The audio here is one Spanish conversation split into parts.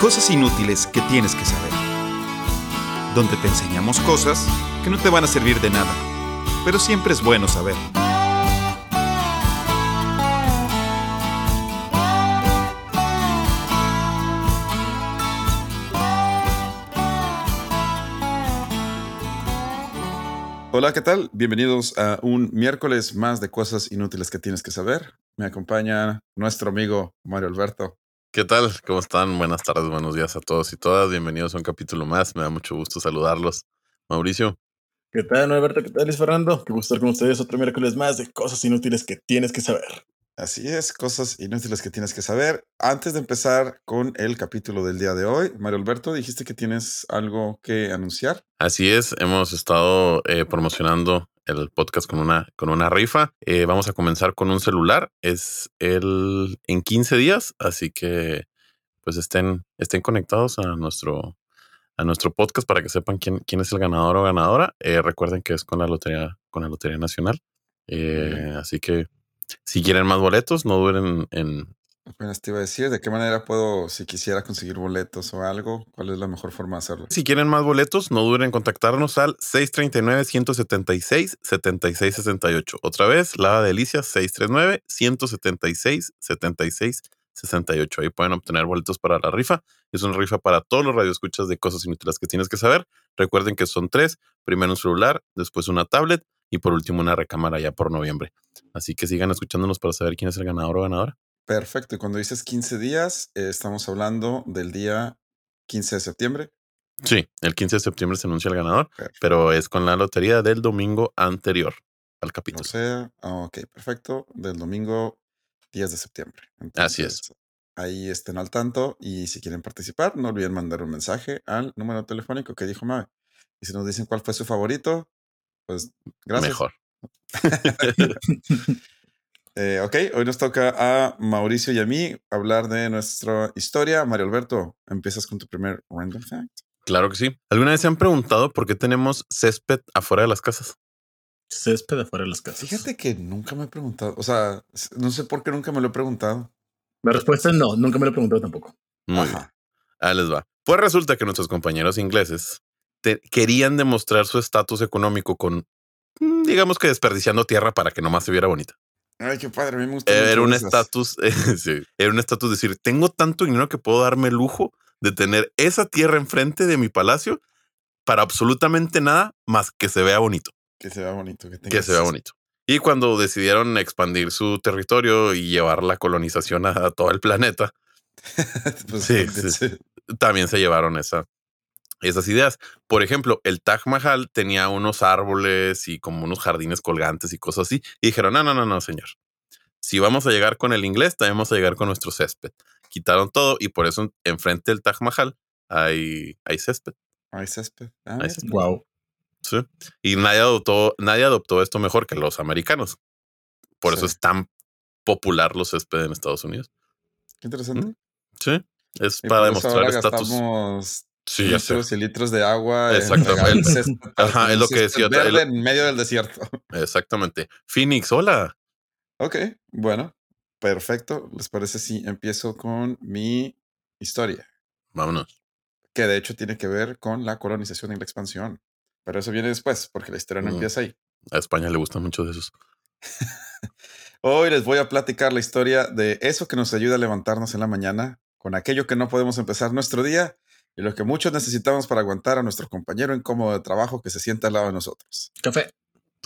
Cosas inútiles que tienes que saber. Donde te enseñamos cosas que no te van a servir de nada, pero siempre es bueno saber. Hola, ¿qué tal? Bienvenidos a un miércoles más de cosas inútiles que tienes que saber. Me acompaña nuestro amigo Mario Alberto. ¿Qué tal? ¿Cómo están? Buenas tardes, buenos días a todos y todas. Bienvenidos a un capítulo más. Me da mucho gusto saludarlos. Mauricio. ¿Qué tal, Alberto? ¿Qué tal, Luis Fernando? Qué gusto estar con ustedes otro miércoles más de cosas inútiles que tienes que saber. Así es, cosas inútiles que tienes que saber. Antes de empezar con el capítulo del día de hoy, Mario Alberto, dijiste que tienes algo que anunciar. Así es, hemos estado eh, promocionando el podcast con una, con una rifa. Eh, vamos a comenzar con un celular. Es el en 15 días, así que pues estén, estén conectados a nuestro, a nuestro podcast para que sepan quién, quién es el ganador o ganadora. Eh, recuerden que es con la Lotería, con la Lotería Nacional. así que si quieren más boletos, no duren en... Apenas te iba a decir, ¿de qué manera puedo, si quisiera conseguir boletos o algo, cuál es la mejor forma de hacerlo? Si quieren más boletos, no duren en contactarnos al 639-176-7668. Otra vez, la delicia 639-176-7668. Ahí pueden obtener boletos para la rifa. Es una rifa para todos los radioescuchas de cosas inútiles que tienes que saber. Recuerden que son tres. Primero un celular, después una tablet y por último una recámara ya por noviembre. Así que sigan escuchándonos para saber quién es el ganador o ganadora. Perfecto. Y cuando dices 15 días, eh, estamos hablando del día 15 de septiembre. Sí, el 15 de septiembre se anuncia el ganador, pero es con la lotería del domingo anterior al capítulo. O sea, ok, perfecto. Del domingo 10 de septiembre. Así es. Ahí estén al tanto y si quieren participar, no olviden mandar un mensaje al número telefónico que dijo Mabe. Y si nos dicen cuál fue su favorito, pues gracias. Mejor. eh, ok, hoy nos toca a Mauricio y a mí hablar de nuestra historia. Mario Alberto, empiezas con tu primer random fact. Claro que sí. ¿Alguna vez se han preguntado por qué tenemos césped afuera de las casas? Césped afuera de las casas. Fíjate que nunca me he preguntado. O sea, no sé por qué nunca me lo he preguntado. La respuesta es no, nunca me lo he preguntado tampoco. Muy bien. Ahí les va. Pues resulta que nuestros compañeros ingleses querían demostrar su estatus económico con, mm, digamos que desperdiciando tierra para que nomás se viera bonita. Ay, qué padre, me gusta. Era un estatus, era un estatus decir, tengo tanto dinero que puedo darme el lujo de tener esa tierra enfrente de mi palacio para absolutamente nada más que se vea bonito. Que se vea bonito. Que, se vea bonito. Y cuando decidieron expandir su territorio y llevar la colonización a, todo el planeta, pues, sí, también se llevaron esa, esas ideas. Por ejemplo, el Taj Mahal tenía unos árboles y como unos jardines colgantes y cosas así. Y dijeron, no, no, no, no, señor. Si vamos a llegar con el inglés, también vamos a llegar con nuestro césped. Quitaron todo y por eso enfrente del Taj Mahal hay, hay césped. Hay césped. Ah, Wow. Sí. Y nadie adoptó, nadie adoptó esto mejor que los americanos. Por eso es tan popular los césped en Estados Unidos. Qué interesante. Sí. Es para demostrar estatus. Sí, litros y litros de agua. Exactamente. Ajá, es lo que decía. Verde en medio del desierto. Exactamente. Phoenix, hola. Ok, bueno, perfecto. ¿Les parece si empiezo con mi historia? Vámonos. Que de hecho tiene que ver con la colonización y la expansión. Pero eso viene después, porque la historia no mm. empieza ahí. A España le gustan mucho de esos. Hoy les voy a platicar la historia de eso que nos ayuda a levantarnos en la mañana, con aquello que no podemos empezar nuestro día y lo que muchos necesitamos para aguantar a nuestro compañero incómodo de trabajo que se sienta al lado de nosotros. Café.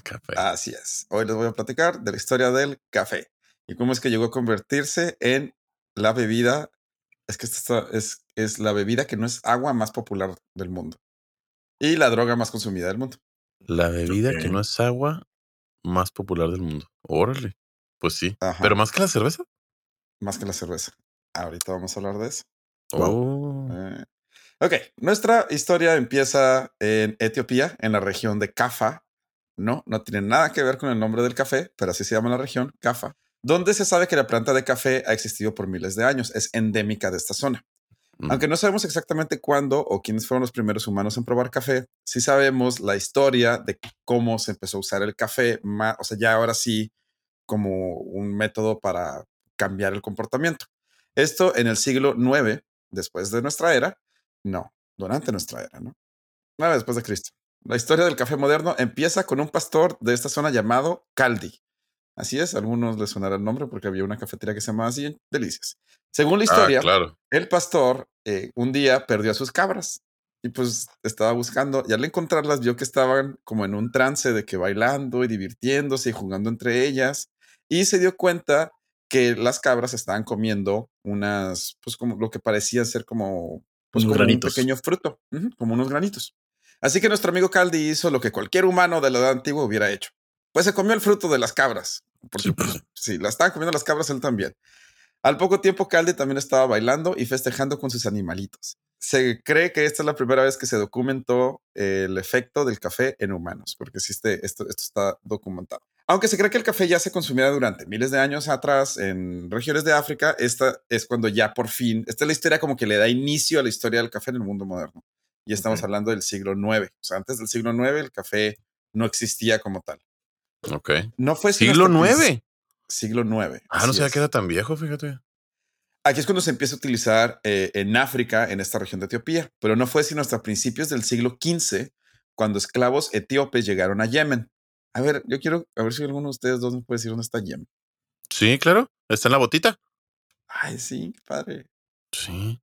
Café. Así es. Hoy les voy a platicar de la historia del café y cómo es que llegó a convertirse en la bebida. Es que esta es, es la bebida que no es agua más popular del mundo y la droga más consumida del mundo. La bebida que no es agua más popular del mundo. Órale. Pues sí. Pero más que la cerveza. Más que la cerveza. Ahorita vamos a hablar de eso. Oh. Eh, Ok, nuestra historia empieza en Etiopía, en la región de Cafa. No, no tiene nada que ver con el nombre del café, pero así se llama la región, Cafa, donde se sabe que la planta de café ha existido por miles de años, es endémica de esta zona. Mm. Aunque no sabemos exactamente cuándo o quiénes fueron los primeros humanos en probar café, sí sabemos la historia de cómo se empezó a usar el café, o sea, ya ahora sí como un método para cambiar el comportamiento. Esto en el siglo IX después de nuestra era, no, durante nuestra era, ¿no? Nueve después de Cristo. La historia del café moderno empieza con un pastor de esta zona llamado Caldi. Así es, a algunos les sonará el nombre porque había una cafetería que se llamaba así, Delicias. Según la Ah, historia, claro. el pastor eh, un día perdió a sus cabras y pues estaba buscando y al encontrarlas vio que estaban como en un trance de que bailando y divirtiéndose y jugando entre ellas y se dio cuenta que las cabras estaban comiendo unas, pues como lo que parecían ser como, pues, Unos como granitos. un pequeño fruto, como unos granitos. Así que nuestro amigo Caldi hizo lo que cualquier humano de la edad antigua hubiera hecho. Pues se comió el fruto de las cabras. Porque Sí. pues, si la estaban comiendo las cabras, él también. Al poco tiempo, Caldi también estaba bailando y festejando con sus animalitos. Se cree que esta es la primera vez que se documentó el efecto del café en humanos, porque existe, esto, esto está documentado. Aunque se cree que el café ya se consumía durante miles de años atrás en regiones de África, esta es cuando ya por fin, esta es la historia como que le da inicio a la historia del café en el mundo moderno. Y estamos hablando del siglo IX. O sea, antes del siglo IX el café no existía como tal. Ok. No fue Siglo nueve. Siglo IX. Ah, no así sabía es. que era tan viejo, fíjate. Aquí es cuando se empieza a utilizar eh, en África, en esta región de Etiopía, pero no fue sino hasta principios del siglo XV cuando esclavos etíopes llegaron a Yemen. A ver, yo quiero a ver si alguno de ustedes dos me puede decir dónde está Yemen. Sí, claro. Está en la botita. Ay, sí, qué padre. Sí.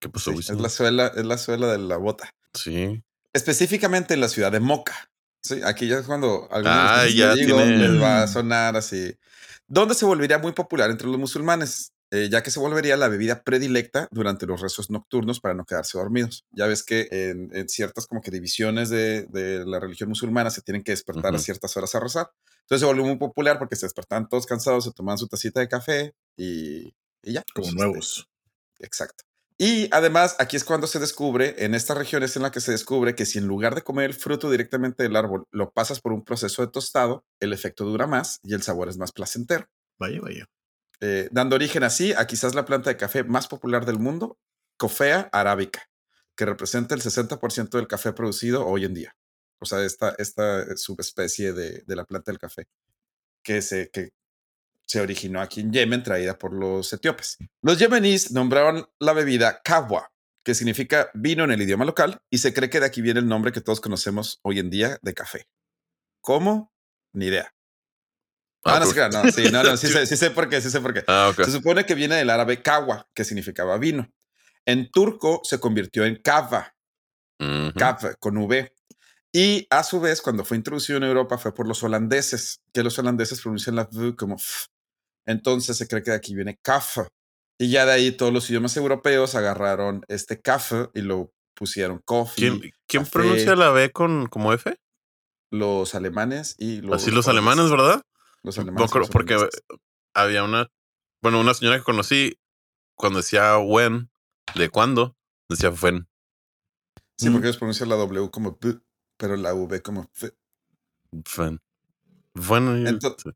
¿Qué pasó, Sí, es la suela, es la suela de la bota. Sí. Específicamente en la ciudad de Moca. Sí, aquí ya es cuando Ah, ya digo tiene- les va a sonar así. Donde se volvería muy popular entre los musulmanes, eh, ya que se volvería la bebida predilecta durante los rezos nocturnos para no quedarse dormidos. Ya ves que en, en ciertas como que divisiones de, de la religión musulmana se tienen que despertar a ciertas horas a rezar. Entonces se volvió muy popular porque se despertaban todos cansados, se tomaban su tacita de café y, y ya. Como pues, este, nuevos. Exacto. Y además, aquí es cuando se descubre, en estas regiones en la que se descubre que si en lugar de comer el fruto directamente del árbol, lo pasas por un proceso de tostado, el efecto dura más y el sabor es más placentero, Vaya, vaya. Eh, dando origen así a quizás la planta de café más popular del mundo, Coffea arábica, que representa el 60% del café producido hoy en día. O sea, esta, esta subespecie de, de la planta del café que se, que se originó aquí en Yemen, traída por los etíopes. Los yemeníes nombraron la bebida kawa, que significa vino en el idioma local, y se cree que de aquí viene el nombre que todos conocemos hoy en día de café. ¿Cómo? Ni idea. Ah, no, pues- se crean, no, sí, no, no, sí, sé, sí sé por qué, sí sé por qué. Ah. Se supone que viene del árabe kawa, que significaba vino. En turco se convirtió en kava, Ujú. Kaf con V. Y a su vez, cuando fue introducido en Europa, fue por los holandeses, que los holandeses pronuncian la V como F. Entonces se cree que de aquí viene kaf. Y ya de ahí todos los idiomas europeos agarraron este kaf y lo pusieron coffee. ¿Quién, pronuncia la B con como F? Los alemanes y los. Así los alemanes, ¿verdad? Los No alemanes. y creo, los porque había una, bueno, una señora que conocí cuando decía when, de cuándo, decía fuen. Sí, Mm. porque ellos pronuncian la W como P, pero la V como F. Fuen. Bueno, y- Ento- sí.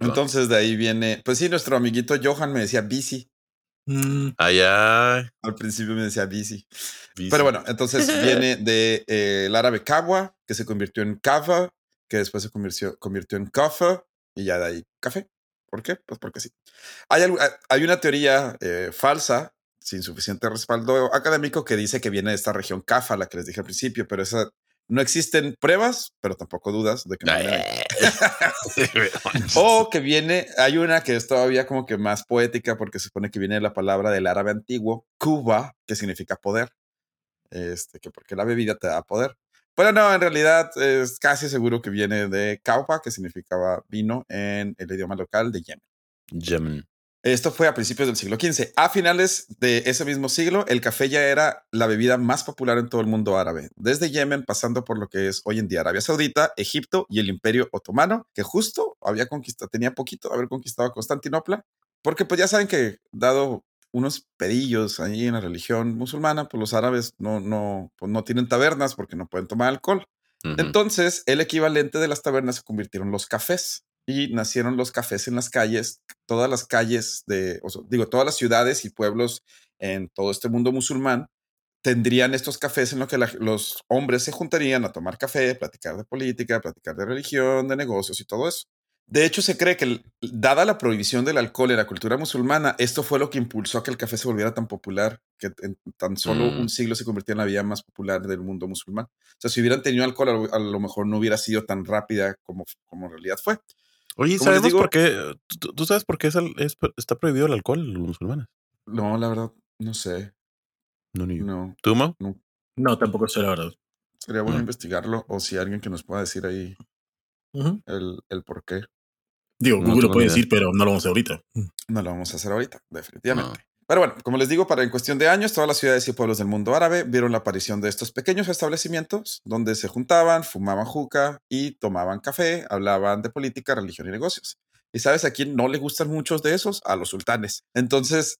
Entonces de ahí viene. Pues sí, nuestro amiguito Johan me decía bici. Mm, allá. Al principio me decía bici. bici. Pero bueno, entonces viene del de, eh, el árabe kawa, que se convirtió en kava, que después se convirtió, convirtió en kafa, y ya de ahí café. ¿Por qué? Pues porque sí. Hay, algo- hay una teoría eh, falsa, sin suficiente respaldo académico, que dice que viene de esta región kafa, la que les dije al principio, pero esa no existen pruebas, pero tampoco dudas de que no ahí. O que viene, hay una que es todavía como que más poética porque se supone que viene de la palabra del árabe antiguo, Cuba, que significa poder. Este, que porque la bebida te da poder. Pero no, en realidad es casi seguro que viene de Kaupa, que significaba vino en el idioma local de Yemen. Yemen. Esto fue a principios del siglo XV. A finales de ese mismo siglo, el café ya era la bebida más popular en todo el mundo árabe, desde Yemen pasando por lo que es hoy en día Arabia Saudita, Egipto y el Imperio Otomano, que justo había conquistado, tenía poquito de haber conquistado Constantinopla, porque pues ya saben que dado unos pedillos ahí en la religión musulmana, pues los árabes no, no, pues no tienen tabernas porque no pueden tomar alcohol. Entonces, el equivalente de las tabernas se convirtieron los cafés y nacieron los cafés en las calles, todas las calles de, o sea, digo, todas las ciudades y pueblos en todo este mundo musulmán tendrían estos cafés en los que la- los hombres se juntarían a tomar café, platicar de política, platicar de religión, de negocios y todo eso. De hecho, se cree que, dada la prohibición del alcohol en la cultura musulmana, esto fue lo que impulsó a que el café se volviera tan popular, que en tan solo un mm. siglo se convirtió en la vía más popular del mundo musulmán. O sea, si hubieran tenido alcohol, a lo mejor no hubiera sido tan rápida como, como en realidad fue. Oye, ¿sabemos por qué? ¿Tú, sabes por qué está prohibido el alcohol en los musulmanes? No, la verdad, no sé. No, ni yo. No. ¿Tú, No. no, tampoco sé la verdad. Sería bueno investigarlo o si alguien que nos pueda decir ahí el, el por qué. Digo, Google lo puede decir, pero no lo vamos a hacer ahorita. No lo vamos a hacer ahorita, definitivamente. Pero bueno, como les digo, para en cuestión de años, todas las ciudades y pueblos del mundo árabe vieron la aparición de estos pequeños establecimientos donde se juntaban, fumaban juca y tomaban café, hablaban de política, religión y negocios. ¿Y sabes a quién no le gustan muchos de esos? A los sultanes. Entonces,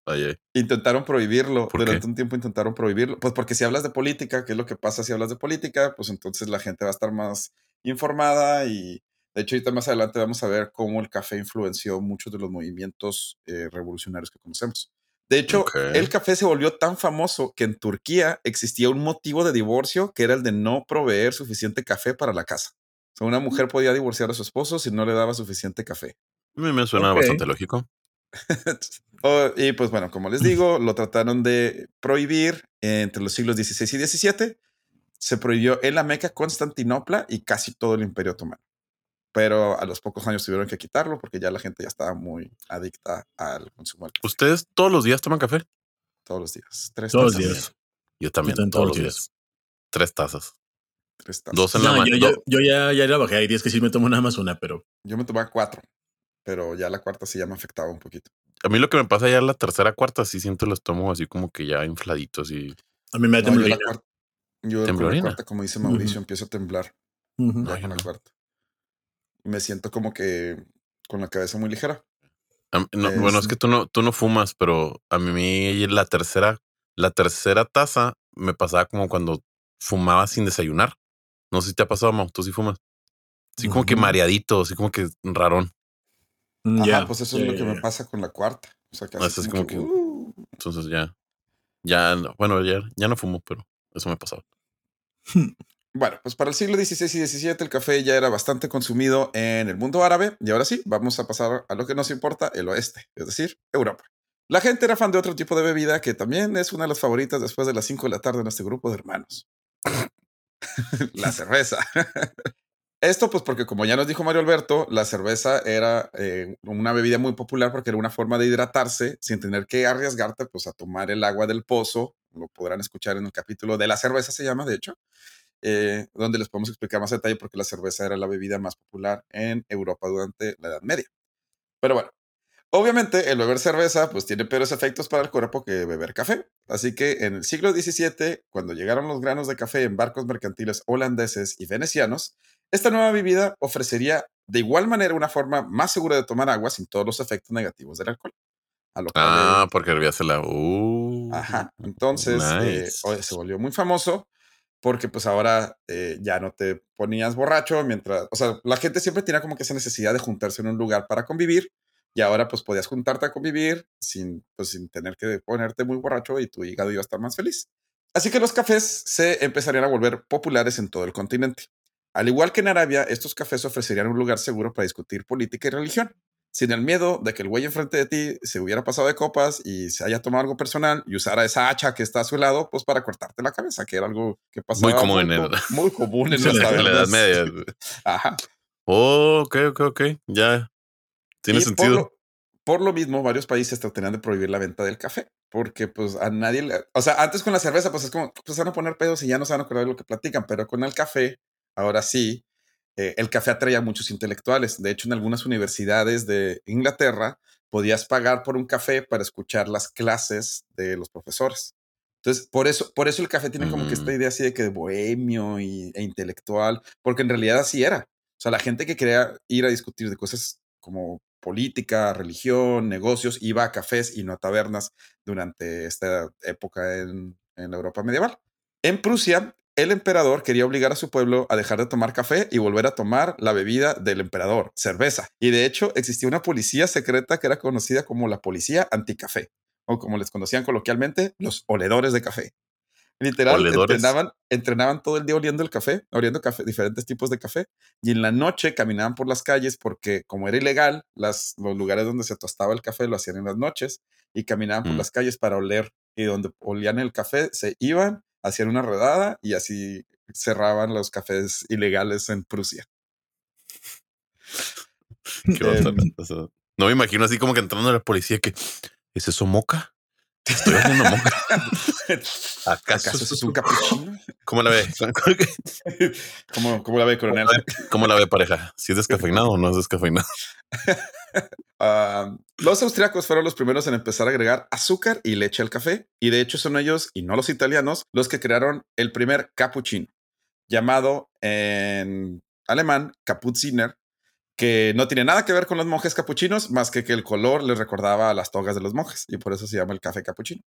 intentaron prohibirlo. Durante un tiempo intentaron prohibirlo. Pues porque si hablas de política, ¿qué es lo que pasa si hablas de política? Pues entonces la gente va a estar más informada y de hecho, ahorita más adelante vamos a ver cómo el café influenció muchos de los movimientos eh, revolucionarios que conocemos. De hecho, el café se volvió tan famoso que en Turquía existía un motivo de divorcio que era el de no proveer suficiente café para la casa. O sea, una mm. mujer podía divorciar a su esposo si no le daba suficiente café. Me suena bastante lógico. Oh, y pues bueno, como les digo, lo trataron de prohibir entre los siglos XVI y XVII. Se prohibió en la Meca, Constantinopla y casi todo el Imperio Otomano pero a los pocos años tuvieron que quitarlo porque ya la gente ya estaba muy adicta al consumo. ¿Ustedes todos los días toman café? Todos los días. Tres todos los días. Yo también, todos, los días. Tres tazas. Tres tazas. Dos en la mañana. Yo, yo, ya, ya la bajé. Hay días que sí me tomo nada más una, pero. Yo me tomaba cuatro, pero ya la cuarta sí ya me afectaba un poquito. A mí lo que me pasa ya la tercera, cuarta, sí siento los tomo así como que ya infladitos y. A mí me da temblorina. Yo, la cuarta, como dice Mauricio, empiezo a temblar. Ya la cuarta me siento como que con la cabeza muy ligera. bueno, es que tú no, tú no fumas, pero a mí la tercera, la tercera taza me pasaba como cuando fumaba sin desayunar. No sé si te ha pasado, Mau, tú sí fumas. Sí, como que mareadito, así como que rarón. Mm, ya, pues eso es lo que me pasa con la cuarta. O sea, que ah, es como que, uh. entonces ya, ya, bueno, ya, ya no fumo, pero eso me pasaba. Bueno, pues para el siglo XVI y XVII el café ya era bastante consumido en el mundo árabe y ahora sí, vamos a pasar a lo que nos importa, el oeste, es decir, Europa. La gente era fan de otro tipo de bebida que también es una de las favoritas después de las 5 de la tarde en este grupo de hermanos. la cerveza. Esto pues porque como ya nos dijo Mario Alberto, la cerveza era eh, una bebida muy popular porque era una forma de hidratarse sin tener que arriesgarte pues a tomar el agua del pozo. Lo podrán escuchar en el capítulo de la cerveza se llama de hecho. Eh, donde les podemos explicar más detalle porque la cerveza era la bebida más popular en Europa durante la Edad Media. Pero bueno, obviamente el beber cerveza pues tiene peores efectos para el cuerpo que beber café. Así que en el siglo XVII, cuando llegaron los granos de café en barcos mercantiles holandeses y venecianos, esta nueva bebida ofrecería de igual manera una forma más segura de tomar agua sin todos los efectos negativos del alcohol. ah, porque hervíase la... Uh, Ajá. Entonces eh, se volvió muy famoso porque pues ahora eh, ya no te ponías borracho mientras, o sea, la gente siempre tenía como que esa necesidad de juntarse en un lugar para convivir y ahora pues podías juntarte a convivir sin, pues, sin tener que ponerte muy borracho y tu hígado iba a estar más feliz. Así que los cafés se empezarían a volver populares en todo el continente. Al igual que en Arabia, estos cafés ofrecerían un lugar seguro para discutir política y religión sin el miedo de que el güey enfrente de ti se hubiera pasado de copas y se haya tomado algo personal y usara esa hacha que está a su lado, pues para cortarte la cabeza, que era algo que pasaba muy común, en, muy común en, la, Edad Media. Ajá. Oh, ok, ok, ok. Ya. Tiene sentido. Por lo, mismo, varios países tratarían de prohibir la venta del café, porque pues a nadie le... O sea, antes con la cerveza, pues es como, pues van a poner pedos y ya no se van a acordar de lo que platican, pero con el café, ahora sí, eh, el café atraía a muchos intelectuales. De hecho, en algunas universidades de Inglaterra podías pagar por un café para escuchar las clases de los profesores. Entonces, por eso, por eso el café tiene como que esta mm. idea así de que de bohemio y, e intelectual, porque en realidad así era. O sea, la gente que quería ir a discutir de cosas como política, religión, negocios, iba a cafés y no a tabernas durante esta época en, en Europa medieval. En Prusia, el emperador quería obligar a su pueblo a dejar de tomar café y volver a tomar la bebida del emperador, cerveza. Y de hecho existía una policía secreta que era conocida como la policía anticafé, o como les conocían coloquialmente, los oledores de café. Literal, entrenaban, entrenaban todo el día oliendo el café, oliendo café, diferentes tipos de café, y en la noche caminaban por las calles porque como era ilegal, las, los lugares donde se tostaba el café lo hacían en las noches, y caminaban por mm. las calles para oler, y donde olían el café, se iban, hacían una redada y así cerraban los cafés ilegales en Prusia. Em, no me imagino así como que entrando a la policía que ¿es eso moca? Estoy haciendo moca. ¿Acaso, es un capuchino? ¿Cómo la ve? ¿Cómo, ¿Cómo, la ve, coronel? ¿Cómo la ve, pareja? ¿Si es descafeinado o no es descafeinado? Ah, los austriacos fueron los primeros en empezar a agregar azúcar y leche al café, y de hecho son ellos, y no los italianos, los que crearon el primer cappuccino, llamado en alemán Kapuziner, que no tiene nada que ver con los monjes capuchinos, más que que el color les recordaba a las togas de los monjes, y por eso se llama el café capuchino.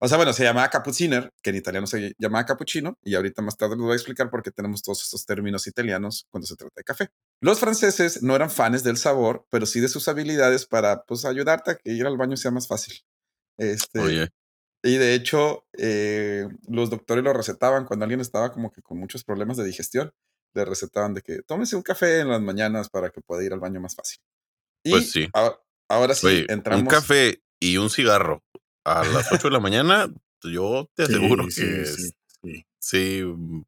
O sea, bueno, se llamaba cappucciner, que en italiano se llama cappuccino, y ahorita más tarde les voy a explicar por qué tenemos todos estos términos italianos cuando se trata de café. Los franceses no eran fans del sabor, pero sí de sus habilidades para, pues, ayudarte a que ir al baño sea más fácil. Este, Oye. Y de hecho, eh, los doctores lo recetaban cuando alguien estaba como que con muchos problemas de digestión le recetaban de que tómese un café en las mañanas para que pueda ir al baño más fácil. Y pues sí. Ahora, sí, entramos. Un café y un cigarro a las 8 de la mañana, yo te aseguro que sí, sí, sí. Mm,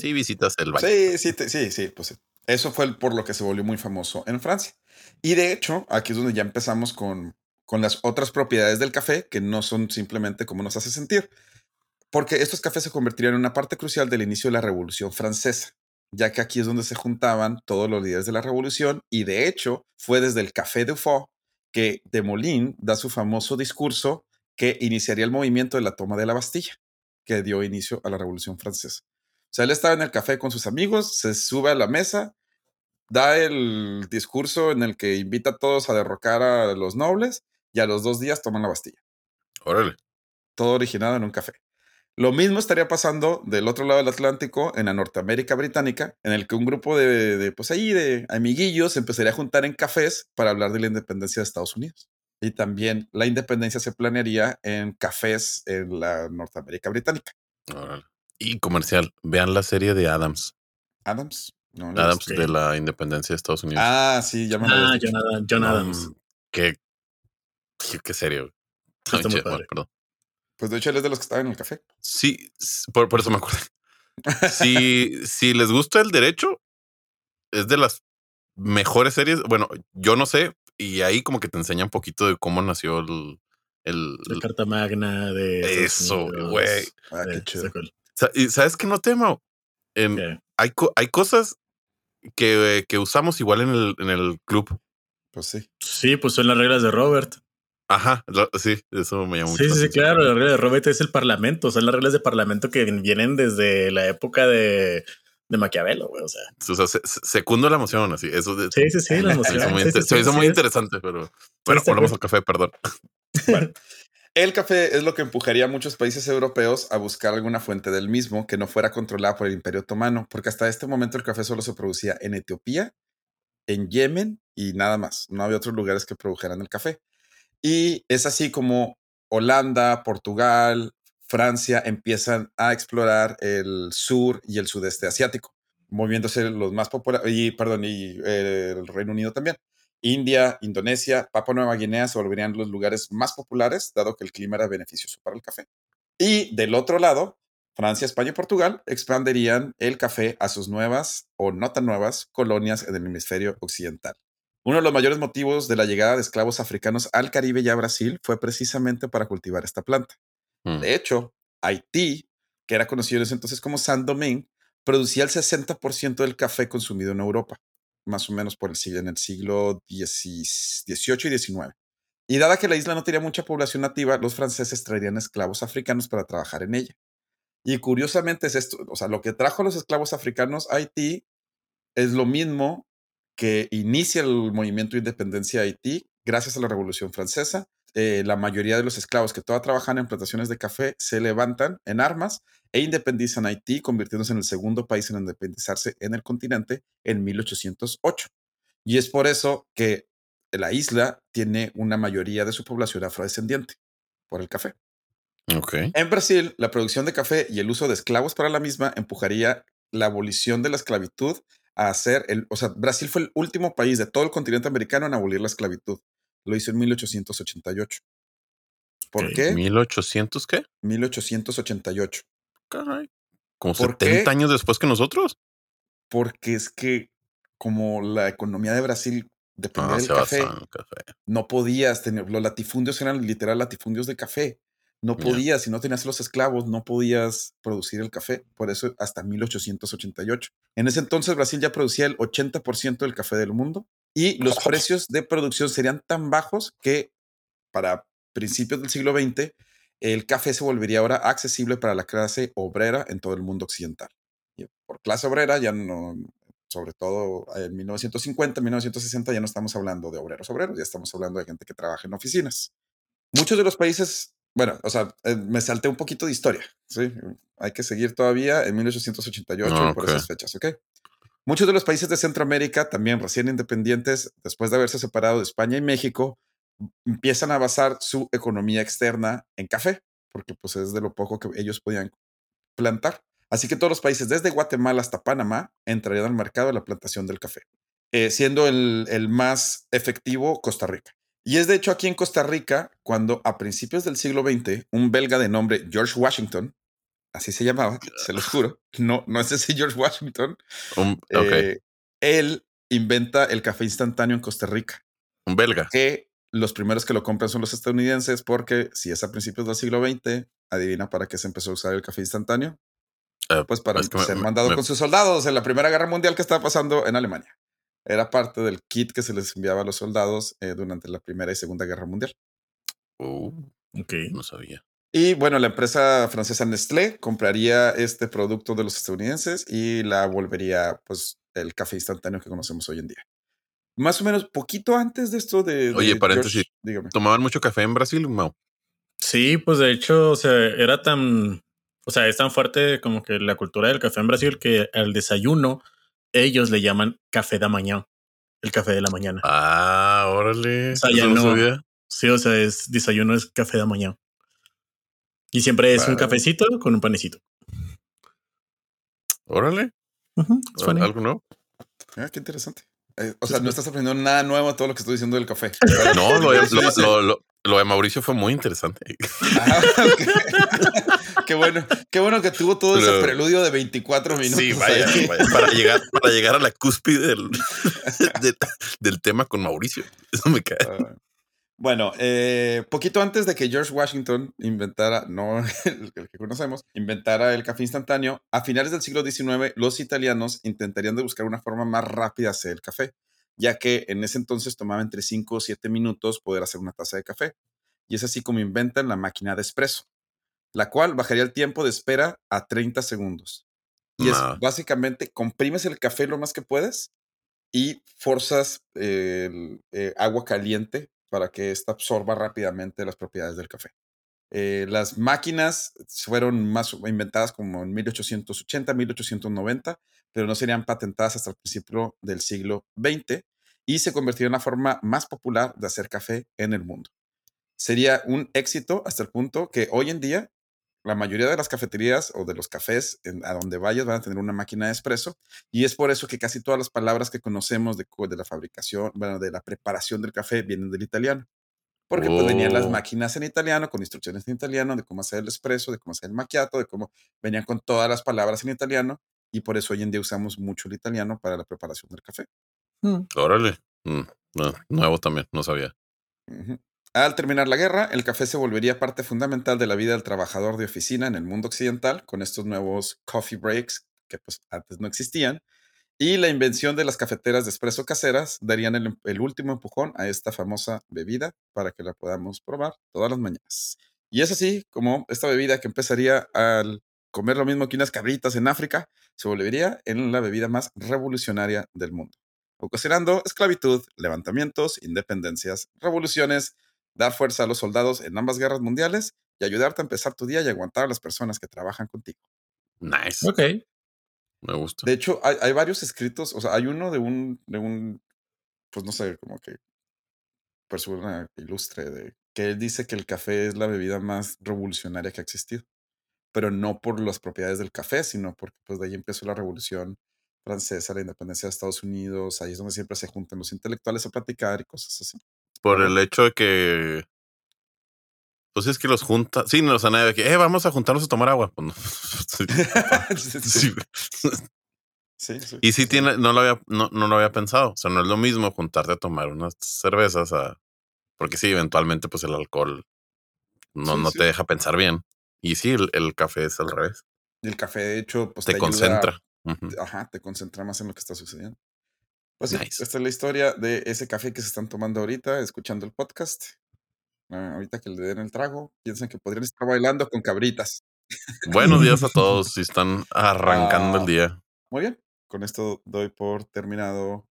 sí, visitas el baño. Sí, sí, sí, sí, pues eso fue por lo que se volvió muy famoso en Francia. Y de hecho, aquí es donde ya empezamos con, con las otras propiedades del café que no son simplemente como nos hace sentir, porque estos cafés se convertirían en una parte crucial del inicio de la Revolución Francesa, ya que aquí es donde se juntaban todos los líderes de la revolución y de hecho fue desde el Café de Faux que Molin da su famoso discurso que iniciaría el movimiento de la toma de la Bastilla, que dio inicio a la Revolución Francesa. O sea, él estaba en el café con sus amigos, se sube a la mesa, da el discurso en el que invita a todos a derrocar a los nobles y a los dos días toman la Bastilla. Órale. Todo originado en un café. Lo mismo estaría pasando del otro lado del Atlántico, en la Norteamérica británica, en el que un grupo de, pues ahí, de amiguillos se empezaría a juntar en cafés para hablar de la independencia de Estados Unidos. Y también la independencia se planearía en cafés en la Norteamérica británica. Y comercial, vean la serie de Adams. Adams. Adams de la independencia de Estados Unidos. Ah, sí, ya me Ah, John, Adams. qué, qué serio. perdón. Pues de hecho él es de los que estaban en el café. Sí, por, eso me acuerdo. si, si les gusta el derecho, es de las mejores series. Bueno, yo no sé, y ahí como que te enseña un poquito de cómo nació el. el la Carta Magna de. Eso, güey. Ah, qué chido. ¿Y sabes qué no temo? hay, hay cosas que, que, usamos igual en el, en el club. Pues sí. Sí, pues son las reglas de Robert. Ajá, sí, eso me llama mucho. Sí, sí, claro, la regla de Robert es el parlamento, son las reglas de parlamento que vienen desde la época de, de Maquiavelo, güey, o sea. O sea, secundo la emoción, así, eso de, Sí, sí, sí, la emoción. Se hizo muy, interesante, pero bueno, volvamos al café, perdón. Bueno, el café es lo que empujaría a muchos países europeos a buscar alguna fuente del mismo que no fuera controlada por el Imperio Otomano, porque hasta este momento el café solo se producía en Etiopía, en Yemen y nada más. No había otros lugares que produjeran el café. Y es así como Holanda, Portugal, Francia empiezan a explorar el sur y el sudeste asiático, moviéndose los más populares, y perdón, y eh, el Reino Unido también. India, Indonesia, Papua Nueva Guinea se volverían los lugares más populares, dado que el clima era beneficioso para el café. Y del otro lado, Francia, España y Portugal expandirían el café a sus nuevas o no tan nuevas colonias en el hemisferio occidental. Uno de los mayores motivos de la llegada de esclavos africanos al Caribe y a Brasil fue precisamente para cultivar esta planta. Mm. De hecho, Haití, que era conocido en ese entonces como Saint-Domingue, producía el 60% del café consumido en Europa, más o menos por el siglo, en el siglo XVIII y XIX. Y dada que la isla no tenía mucha población nativa, los franceses traerían esclavos africanos para trabajar en ella. Y curiosamente es esto, o sea, lo que trajo a los esclavos africanos a Haití es lo mismo que inicia el movimiento de independencia de Haití gracias a la Revolución Francesa. Eh, la mayoría de los esclavos que todavía trabajan en plantaciones de café se levantan en armas e independizan Haití, convirtiéndose en el segundo país en independizarse en el continente en 1808. Y es por eso que la isla tiene una mayoría de su población afrodescendiente, por el café. Ok. En Brasil, la producción de café y el uso de esclavos para la misma empujaría la abolición de la esclavitud a hacer el, o sea, Brasil fue el último país de todo el continente americano en abolir la esclavitud. Lo hizo en 1888. ¿Por qué? ¿1800 qué? 1888. Caray. ¿Como ¿Por 70 qué? años después que nosotros? Porque es que como la economía de Brasil dependía Ah, del café. no podías tener, los latifundios eran literal latifundios de café. No podías, si no tenías los esclavos, no podías producir el café. Por eso hasta 1888. En ese entonces Brasil ya producía el 80% del café del mundo y los precios de producción serían tan bajos que para principios del siglo XX el café se volvería ahora accesible para la clase obrera en todo el mundo occidental. Y por clase obrera ya no, sobre todo en 1950, 1960 ya no estamos hablando de obreros obreros, ya estamos hablando de gente que trabaja en oficinas. Muchos de los países, bueno, o sea, eh, me salté un poquito de historia, ¿sí? Hay que seguir todavía en 1888 Ah, por esas fechas, ¿ok? Muchos de los países de Centroamérica, también recién independientes, después de haberse separado de España y México, empiezan a basar su economía externa en café, porque pues es de lo poco que ellos podían plantar. Así que todos los países, desde Guatemala hasta Panamá, entrarían al mercado de la plantación del café, eh, siendo el, el más efectivo Costa Rica. Y es de hecho aquí en Costa Rica cuando a principios del siglo XX, un belga de nombre George Washington, así se llamaba, se los juro, no, no es ese George Washington, eh, él inventa el café instantáneo en Costa Rica Un belga. que los primeros que lo compran son los estadounidenses, porque si es a principios del siglo XX, adivina para qué se empezó a usar el café instantáneo. Eh, Pues para ser me- mandado me- con sus soldados en la Primera Guerra Mundial que estaba pasando en Alemania. Era parte del kit que se les enviaba a los soldados eh, durante la Primera y Segunda Guerra Mundial. Uh, Ok. no sabía. Y bueno, la empresa francesa Nestlé compraría este producto de los estadounidenses y la volvería, pues, el café instantáneo que conocemos hoy en día. Más o menos poquito antes de esto de. Oye, de paréntesis. George- dígame. ¿Tomaban mucho café en Brasil, Mau? Sí, pues de hecho, o sea, era tan, o sea, es tan fuerte como que la cultura del café en Brasil que al desayuno ellos le llaman café de mañana, el café de la mañana. Ah, órale. O sea, ya no sabía. Sí, o sea, es desayuno es café de mañana. Y siempre es un cafecito con un panecito. Órale. Es funny. Algo nuevo. Ah, qué interesante. Eh, o sea, no estás aprendiendo nada nuevo a todo lo que estoy diciendo del café. No, lo de, Sí, lo, sí. lo- lo- lo de Mauricio fue muy interesante. Ah, qué bueno, qué bueno que tuvo todo ese preludio de 24 minutos. Sí, vaya, para llegar, para llegar a la cúspide del, del, del tema con Mauricio. Eso me cae. Ah, Bueno, eh, poquito antes de que George Washington inventara, no el que conocemos, inventara el café instantáneo, a finales del siglo XIX los italianos intentarían de buscar una forma más rápida de hacer el café, ya que en ese entonces tomaba entre 5 o 7 minutos poder hacer una taza de café. Y es así como inventan la máquina de espresso, la cual bajaría el tiempo de espera a 30 segundos. Y es básicamente comprimes el café lo más que puedes y forzas eh, el, eh, agua caliente para que ésta absorba rápidamente las propiedades del café. Eh, las máquinas fueron más inventadas como en 1880, 1890, pero no serían patentadas hasta el principio del siglo XX y se convirtió en la forma más popular de hacer café en el mundo. Sería un éxito hasta el punto que hoy en día la mayoría de las cafeterías o de los cafés en- a donde vayas van a tener una máquina de espresso y es por eso que casi todas las palabras que conocemos de, la fabricación, bueno, de la preparación del café vienen del italiano. Porque pues venían las Oh. máquinas en italiano, con instrucciones en italiano, de cómo hacer el espresso, de cómo hacer el macchiato, de cómo venían con todas las palabras en italiano. Y por eso hoy en día usamos mucho el italiano para la preparación del café. Órale. Mm, no, nuevo también, no sabía. Ujú. Al terminar la guerra, el café se volvería parte fundamental de la vida del trabajador de oficina en el mundo occidental, con estos nuevos coffee breaks que pues antes no existían, y la invención de las cafeteras de espresso caseras darían el, el último empujón a esta famosa bebida para que la podamos probar todas las mañanas. Y es así como esta bebida que empezaría al comer lo mismo que unas cabritas en África, se volvería en la bebida más revolucionaria del mundo, ocasionando esclavitud, levantamientos, independencias, revoluciones, dar fuerza a los soldados en ambas guerras mundiales y ayudarte a empezar tu día y aguantar a las personas que trabajan contigo. Nice. Ok. Me gusta. De hecho, hay, hay varios escritos, o sea, hay uno de un, de un, pues no sé, como que persona ilustre de que él dice que el café es la bebida más revolucionaria que ha existido, pero no por las propiedades del café, sino porque pues de ahí empezó la revolución francesa, la independencia de Estados Unidos, ahí es donde siempre se juntan los intelectuales a platicar y cosas así. Por el hecho de que pues es que los junta. Sí, no, o sea, de que, eh, vamos a juntarnos a tomar agua. Pues no. sí. Sí, sí. Y sí, tiene, no lo había, no, no, lo había pensado. O sea, no es lo mismo juntarte a tomar unas cervezas a. Porque sí, eventualmente, pues el alcohol no, no te deja pensar bien. Y sí, el, café es al revés. Y el café, de hecho, pues te, concentra. Ajá, te concentra más en lo que está sucediendo. Pues sí, esta es la historia de ese café que se están tomando ahorita, escuchando el podcast. Ah, ahorita que le den el trago, piensan que podrían estar bailando con cabritas. Buenos días a todos si están arrancando el ah, día. Muy bien, con esto doy por terminado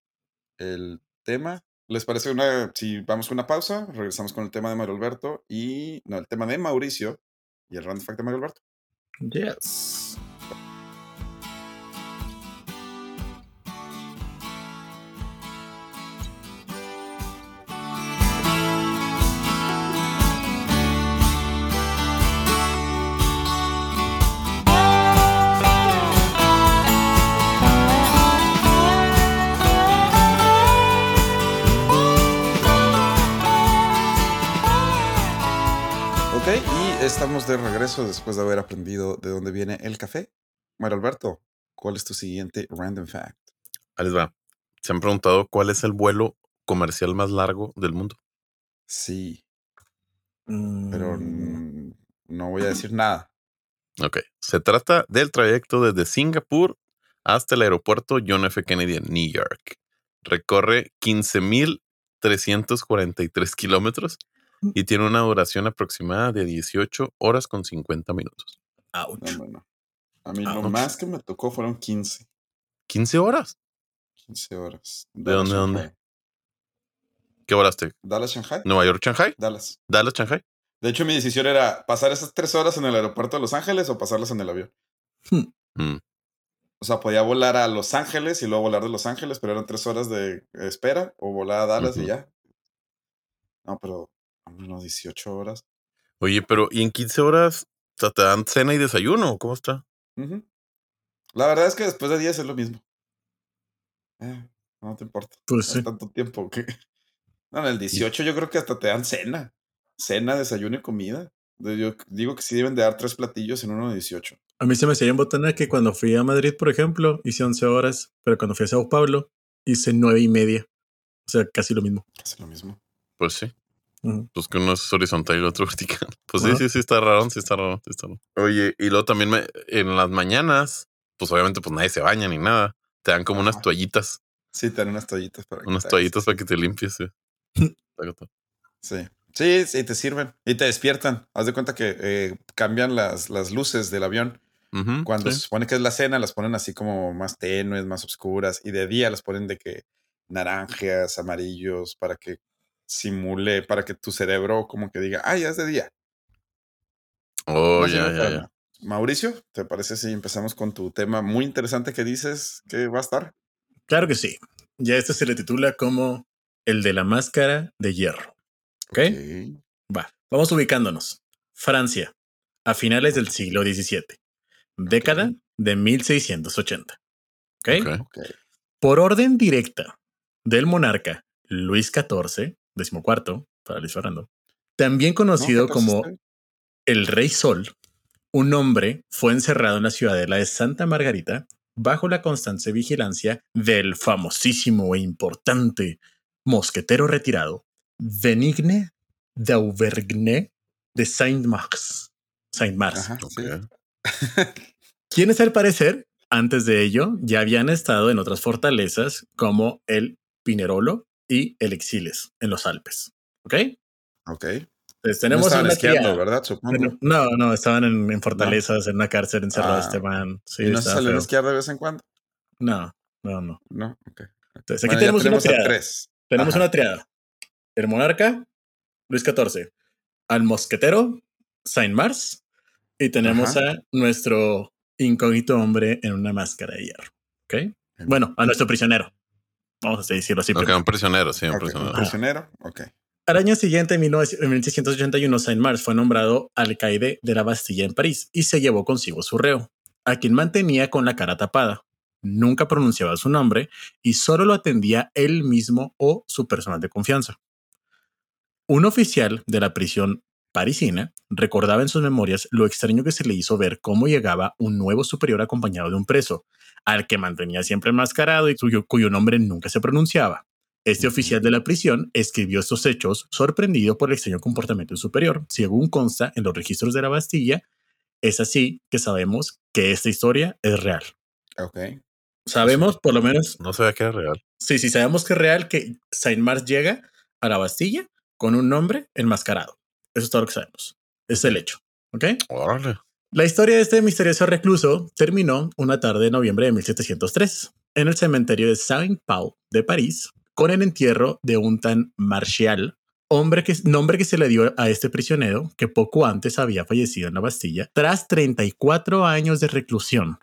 el tema. ¿Les parece una, si vamos con una pausa, regresamos con el tema de Mario Alberto y, no, el tema de Mauricio y el random fact de Mario Alberto? Yes. Estamos de regreso después de haber aprendido de dónde viene el café. Mario Alberto, ¿cuál es tu siguiente random fact? Ahí les va. Se han preguntado cuál es el vuelo comercial más largo del mundo. Sí. Pero mm. no voy a decir nada. Ok. Se trata del trayecto desde Singapur hasta el aeropuerto John F. Kennedy en New York. Recorre 15.343 kilómetros y tiene una duración aproximada de 18 horas con 50 minutos. No, A mí lo más que me tocó fueron 15. ¿15 horas? 15 horas. ¿De dónde, dónde? ¿Qué volaste? Dallas, Shanghai. ¿Nueva York, Shanghai? Dallas. Dallas, Shanghai. De hecho, mi decisión era pasar esas tres horas en el aeropuerto de Los Ángeles o pasarlas en el avión. Hmm. Mm. O sea, podía volar a Los Ángeles y luego volar de Los Ángeles, pero eran tres horas de espera, o volar a Dallas y ya. No, pero unos 18 horas. Oye, pero ¿y en 15 horas o te dan cena y desayuno? ¿Cómo está? La verdad es que después de 10 es lo mismo. Eh, no te importa. Pues sí. tanto tiempo que. No, en el 18 yo creo que hasta te dan cena. Cena, desayuno y comida. Yo digo que sí deben de dar tres platillos en uno de 18. A mí se me hacía en botana que cuando fui a Madrid, por ejemplo, hice 11 horas, pero cuando fui a Sao Paulo, hice nueve y media. O sea, casi lo mismo. Casi lo mismo. Pues sí. Pues que uno es horizontal y el otro vertical. Pues sí, sí, sí, está raro, sí está raro, sí está raro. Oye, y luego también me, en las mañanas, pues obviamente pues nadie se baña ni nada. Te dan como unas toallitas. Sí, te dan unas toallitas para Unas toallitas para que te limpies, sí. sí. Sí, sí, te sirven. Y te despiertan. Haz de cuenta que eh, cambian las, las luces del avión. Cuando se supone que es la cena, las ponen así como más tenues, más oscuras. Y de día las ponen de que naranjas, amarillos, para que simule para que tu cerebro como que diga, ah, ya es de día. Oh, ya, ya, ya. Mauricio, ¿te parece si empezamos con tu tema muy interesante que dices que va a estar? Claro que sí. Ya este se le titula como el de la máscara de hierro. ¿Ok? Va, vamos ubicándonos. Francia, a finales del siglo XVII. Década de 1680. ¿Ok? Por orden directa del monarca Luis XIV, decimocuarto, para Luis Fernando, también conocido como el Rey Sol, un hombre fue encerrado en la ciudadela de Santa Margarita bajo la constante vigilancia del famosísimo e importante mosquetero retirado Benigne d'Auvergne de Saint-Mars. Saint-Mars. Quienes al parecer, antes de ello, ya habían estado en otras fortalezas como el Pinerolo y el Exiles en los Alpes. ¿Ok? Ok. Entonces tenemos no esquiando, ¿verdad? Supongo. No, no, estaban en, fortalezas, en una cárcel encerrado ah, este man. Sí, ¿Y no se salen a esquiar de vez en cuando? No, no, no. No, ok. Entonces aquí tenemos, una triada. Tenemos una triada. El monarca, Luis XIV. Al mosquetero, Saint Mars. Y tenemos a nuestro incógnito hombre en una máscara de hierro. ¿Ok? Bueno, a nuestro prisionero. Vamos a decirlo así. Ok, un prisionero, sí, un prisionero. prisionero, ok. Al año siguiente, en 1681, Saint-Mars fue nombrado alcaide de la Bastilla en París y se llevó consigo su reo, a quien mantenía con la cara tapada. Nunca pronunciaba su nombre y solo lo atendía él mismo o su personal de confianza. Un oficial de la prisión parisina recordaba en sus memorias lo extraño que se le hizo ver cómo llegaba un nuevo superior acompañado de un preso, al que mantenía siempre enmascarado y cuyo nombre nunca se pronunciaba. Este oficial de la prisión escribió estos hechos sorprendido por el extraño comportamiento superior, según consta en los registros de la Bastilla. Es así que sabemos que esta historia es real. Ok. Sabemos, por lo menos. No sabía que era real. Sí, sí, sabemos que es real que Saint Mars llega a la Bastilla con un nombre enmascarado. Eso es todo lo que sabemos. Es el hecho. ¿Ok? Órale. La historia de este misterioso recluso terminó una tarde de noviembre de 1703 en el cementerio de Saint-Paul de París, con el entierro de un tan Martial, hombre que, nombre que se le dio a este prisionero que poco antes había fallecido en la Bastilla tras 34 años de reclusión.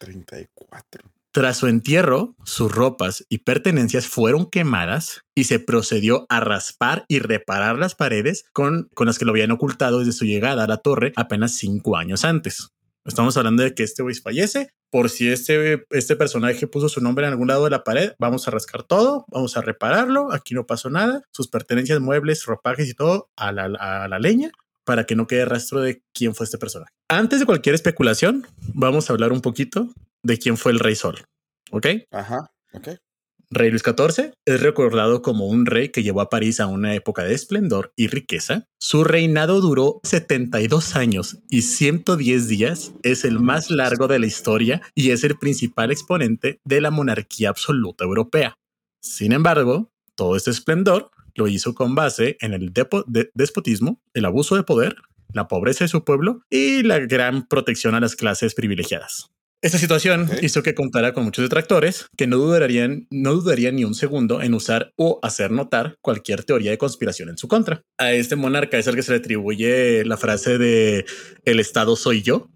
34. Tras su entierro, sus ropas y pertenencias fueron quemadas y se procedió a raspar y reparar las paredes con, con las que lo habían ocultado desde su llegada a la torre apenas cinco años antes. Estamos hablando de que este güey fallece. Por si este, este personaje puso su nombre en algún lado de la pared, vamos a rascar todo, vamos a repararlo. Aquí no pasó nada. Sus pertenencias, muebles, ropajes y todo a la, a la leña para que no quede rastro de quién fue este personaje. Antes de cualquier especulación, vamos a hablar un poquito de quién fue el rey Sol. ¿Ok? Ajá. Ok. Rey Luis XIV es recordado como un rey que llevó a París a una época de esplendor y riqueza. Su reinado duró 72 años y 110 días, es el más largo de la historia y es el principal exponente de la monarquía absoluta europea. Sin embargo, todo este esplendor lo hizo con base en el despotismo, el abuso de poder, la pobreza de su pueblo y la gran protección a las clases privilegiadas. Esta situación hizo que contara con muchos detractores que no dudarían, no dudarían ni un segundo en usar o hacer notar cualquier teoría de conspiración en su contra. A este monarca es el que se le atribuye la frase de el Estado soy yo,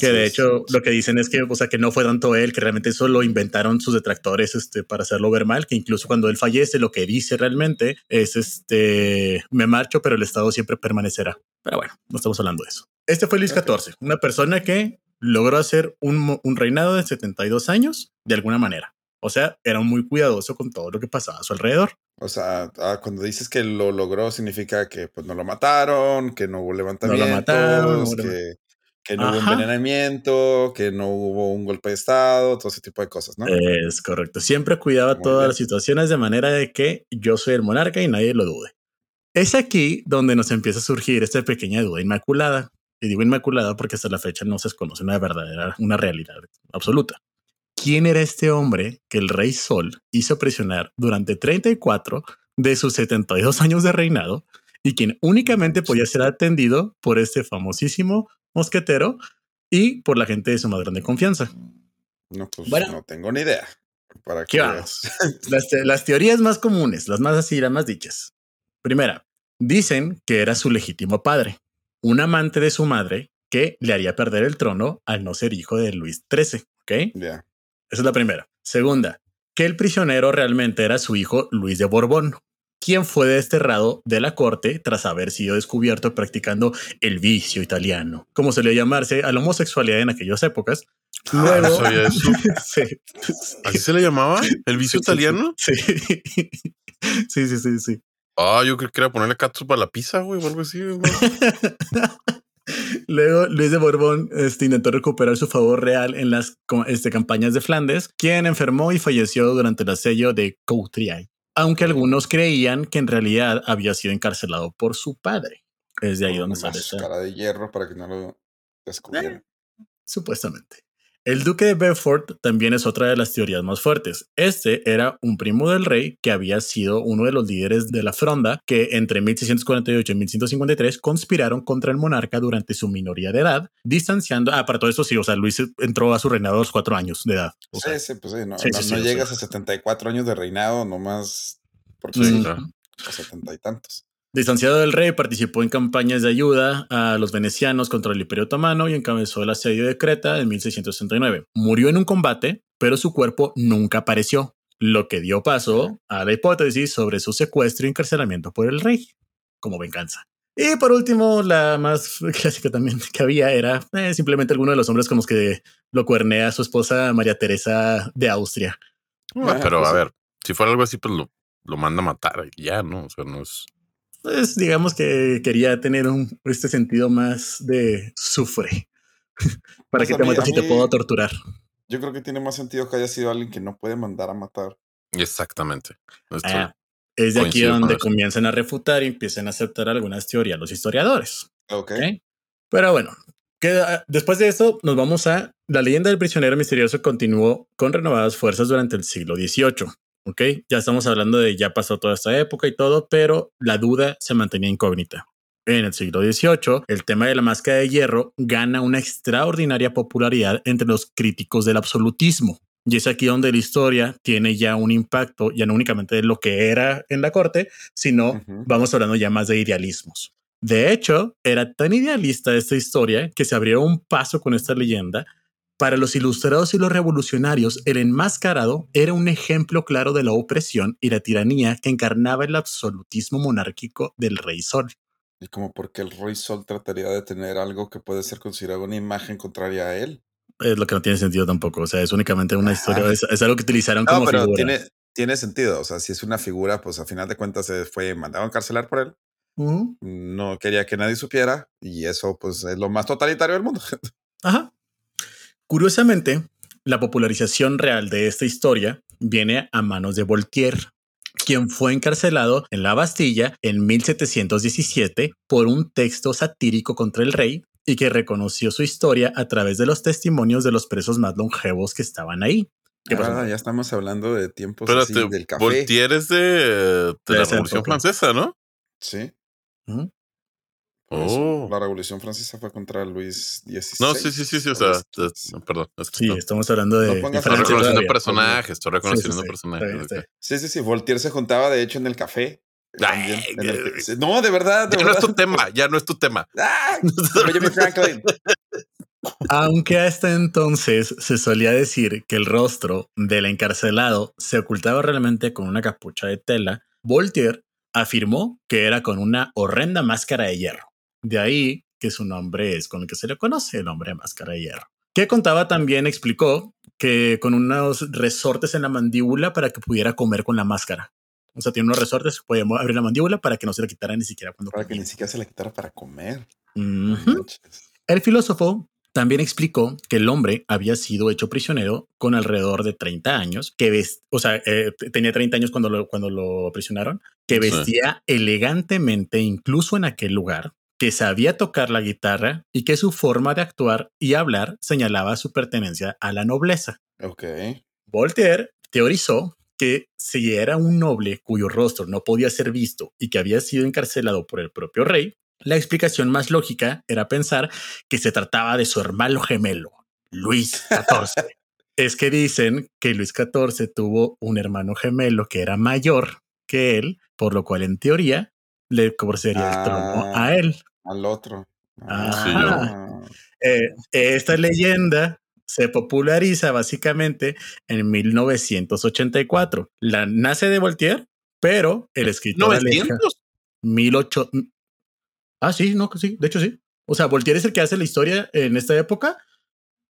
que de hecho lo que dicen es que, o sea, que no fue tanto él, que realmente eso lo inventaron sus detractores este, para hacerlo ver mal, que incluso cuando él fallece, lo que dice realmente es, este, me marcho, pero el Estado siempre permanecerá. Pero bueno, no estamos hablando de eso. Este fue Luis XIV, una persona que logró hacer un, reinado de 72 años de alguna manera. O sea, era muy cuidadoso con todo lo que pasaba a su alrededor. O sea, ah, cuando dices que lo logró, significa que pues no lo mataron, que no hubo levantamientos, que, que, no hubo envenenamiento, que no hubo un golpe de estado, todo ese tipo de cosas, ¿no? Es correcto. Siempre cuidaba todas las situaciones de manera de que yo soy el monarca y nadie lo dude. Es aquí donde nos empieza a surgir esta pequeña duda inmaculada. Y digo inmaculada porque hasta la fecha no se desconoce una verdadera, una realidad absoluta. ¿Quién era este hombre que el rey Sol hizo presionar durante 34 de sus 72 años de reinado y quien únicamente podía ser atendido por este famosísimo mosquetero y por la gente de su más grande confianza? No, pues no tengo ni idea. ¿Para qué vamos? las, las teorías más comunes, las más así, las más dichas. Primera, dicen que era su legítimo padre un amante de su madre que le haría perder el trono al no ser hijo de Luis XIII. ¿Ok? Esa es la primera. Segunda, que el prisionero realmente era su hijo Luis de Borbón, quien fue desterrado de la corte tras haber sido descubierto practicando el vicio italiano, como se le llamarse a la homosexualidad en aquellas épocas. Ah, Luego, sí. ¿Así se le llamaba? ¿El vicio italiano? Sí. sí, sí, sí, sí. Ah, yo creo que era ponerle catus para la pizza, güey, o algo así. Luego, Luis de Borbón este, intentó recuperar su favor real en las este, campañas de Flandes, quien enfermó y falleció durante el asedio de Courtrai, aunque algunos creían que en realidad había sido encarcelado por su padre. Es de ahí donde sale cara de hierro para que no lo descubrieran. Eh, supuestamente. El duque de Bedford también es otra de las teorías más fuertes. Este era un primo del rey que había sido uno de los líderes de la fronda que entre 1648 y 1153 conspiraron contra el monarca durante su minoría de edad, distanciando... Ah, para todo esto sí, o sea, Luis entró a su reinado a los cuatro años de edad. sí, sí, pues sí, no, no, llegas a 74 años de reinado nomás porque sí, a 70 y tantos. Distanciado del rey, participó en campañas de ayuda a los venecianos contra el Imperio Otomano y encabezó el asedio de Creta en 1669. Murió en un combate, pero su cuerpo nunca apareció. lo que dio paso a la hipótesis sobre su secuestro y encarcelamiento por el rey, como venganza. Y por último, la más clásica también que había era eh, simplemente alguno de los hombres como que lo cuernea a su esposa María Teresa de Austria. Ah, pero pues a ver, si fuera algo así, pues lo, lo manda a matar y ya, ¿no? O sea, no es. Pues digamos que quería tener un, este sentido más de sufre. Para pues que te mates y te puedo torturar. Yo creo que tiene más sentido que haya sido alguien que no puede mandar a matar. Exactamente. Ah, es de aquí donde comienzan a refutar y empiezan a aceptar algunas teorías los historiadores. Ok. Pero bueno, después de eso nos vamos a la leyenda del prisionero misterioso continuó con renovadas fuerzas durante el siglo XVIII. Ok, ya estamos hablando de ya pasó toda esta época y todo, pero la duda se mantenía incógnita. En el siglo XVIII, el tema de la máscara de hierro gana una extraordinaria popularidad entre los críticos del absolutismo. Y es aquí donde la historia tiene ya un impacto, ya no únicamente de lo que era en la corte, sino vamos hablando ya más de idealismos. De hecho, era tan idealista esta historia que se abrió un paso con esta leyenda. Para los ilustrados y los revolucionarios, el enmascarado era un ejemplo claro de la opresión y la tiranía que encarnaba el absolutismo monárquico del rey Sol. ¿Y como porque el rey Sol trataría de tener algo que puede ser considerado una imagen contraria a él? Es lo que no tiene sentido tampoco. O sea, es únicamente una historia, es, algo que utilizaron no, como pero figura. Tiene, tiene sentido. O sea, si es una figura, pues a final de cuentas se fue mandado a encarcelar por él. No quería que nadie supiera y eso pues es lo más totalitario del mundo. Ajá. Curiosamente, la popularización real de esta historia viene a manos de Voltaire, quien fue encarcelado en la Bastilla en 1717 por un texto satírico contra el rey y que reconoció su historia a través de los testimonios de los presos más longevos que estaban ahí. Ah, ya estamos hablando de tiempos así, del café. Voltaire es de, la Revolución Francesa, ¿no? Sí. Oh. La Revolución Francesa fue contra Luis XVI. No, sí, sí, sí, sí, o sea, perdón. sí, estamos hablando de. No estoy reconociendo personajes, estoy reconociendo personajes. Sí, sí, sí, Voltaire se juntaba, de hecho, en el café. no, de verdad. ya no es tu tema, ya no es tu tema. Aunque hasta entonces se solía decir que el rostro del encarcelado se ocultaba realmente con una capucha de tela, Voltaire afirmó que era con una horrenda máscara de hierro. De ahí que su nombre es con el que se le conoce, el hombre de máscara de hierro. Que contaba también, explicó que con unos resortes en la mandíbula para que pudiera comer con la máscara. O sea, tiene unos resortes que podía abrir la mandíbula para que no se le quitara ni siquiera cuando Para que ni siquiera se le quitara para comer. El filósofo también explicó que el hombre había sido hecho prisionero con alrededor de 30 años, que o sea, eh, tenía 30 años cuando lo, cuando lo prisionaron, que vestía elegantemente incluso en aquel lugar, que sabía tocar la guitarra y que su forma de actuar y hablar señalaba su pertenencia a la nobleza. Voltaire teorizó que si era un noble cuyo rostro no podía ser visto y que había sido encarcelado por el propio rey, la explicación más lógica era pensar que se trataba de su hermano gemelo, Luis XIV. es que dicen que Luis XIV tuvo un hermano gemelo que era mayor que él, por lo cual en teoría le cobraría el trono a ah, él. Al otro. Ah, eh, esta leyenda se populariza básicamente en 1984. La nace de Voltaire, pero el escritor... ¿900? 18, Ah, sí, no, sí, de hecho sí. O sea, Voltaire es el que hace la historia en esta época,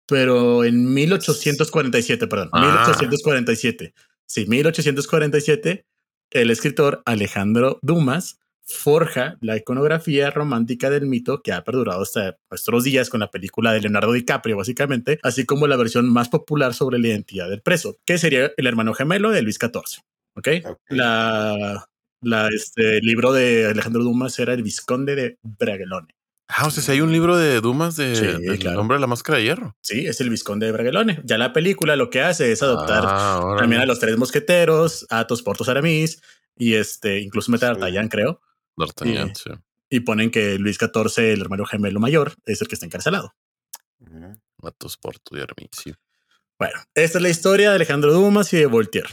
pero en 1847, perdón, 1847. Ah. Sí, 1847, el escritor Alejandro Dumas forja la iconografía romántica del mito que ha perdurado hasta nuestros días con la película de Leonardo DiCaprio, básicamente, así como la versión más popular sobre la identidad del preso, que sería el hermano gemelo de Luis XIV. ¿Ok? La, la, este, libro de Alejandro Dumas era El Visconde de Bragelone. Ah, o sea, si hay un libro de Dumas de, del nombre de la máscara de hierro. Sí, es el Visconde de Bragelone. Ya la película lo que hace es adoptar ah, también a los tres mosqueteros, Athos, Portos, Aramis y este, incluso meter a D'Artagnan, creo. D'Artagnan, sí. Y ponen que Luis XIV, el hermano gemelo mayor, es el que está encarcelado. Portos y Aramis, sí. Bueno, esta es la historia de Alejandro Dumas y de Voltaire.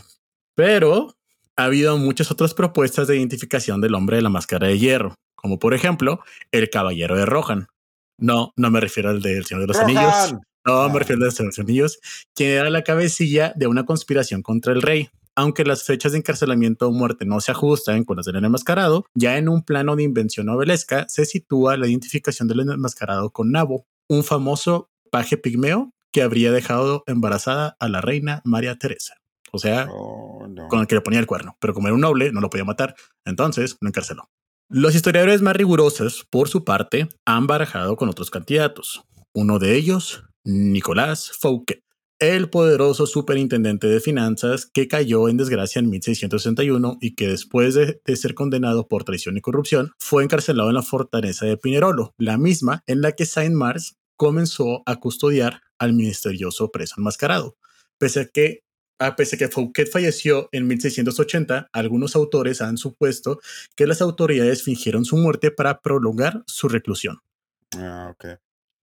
Pero ha habido muchas otras propuestas de identificación del hombre de la máscara de hierro, como por ejemplo el caballero de Rohan. No, no me refiero al del Señor de los Anillos. No, me refiero al del Señor de los Anillos, quien era la cabecilla de una conspiración contra el rey. Aunque las fechas de encarcelamiento o muerte no se ajustan con las del enmascarado, ya en un plano de invención novelesca se sitúa la identificación del enmascarado con Nabo, un famoso paje pigmeo que habría dejado embarazada a la reina María Teresa. O sea, oh, con el que le ponía el cuerno. Pero como era un noble, no lo podía matar. Entonces lo encarceló. Los historiadores más rigurosos, por su parte, han barajado con otros candidatos. Uno de ellos, Nicolás Fouquet, el poderoso superintendente de finanzas que cayó en desgracia en 1661 y que después de, ser condenado por traición y corrupción fue encarcelado en la fortaleza de Pinerolo, la misma en la que Saint-Mars comenzó a custodiar al misterioso preso enmascarado. Pese a que a pesar que Fouquet falleció en 1680, algunos autores han supuesto que las autoridades fingieron su muerte para prolongar su reclusión. Ah,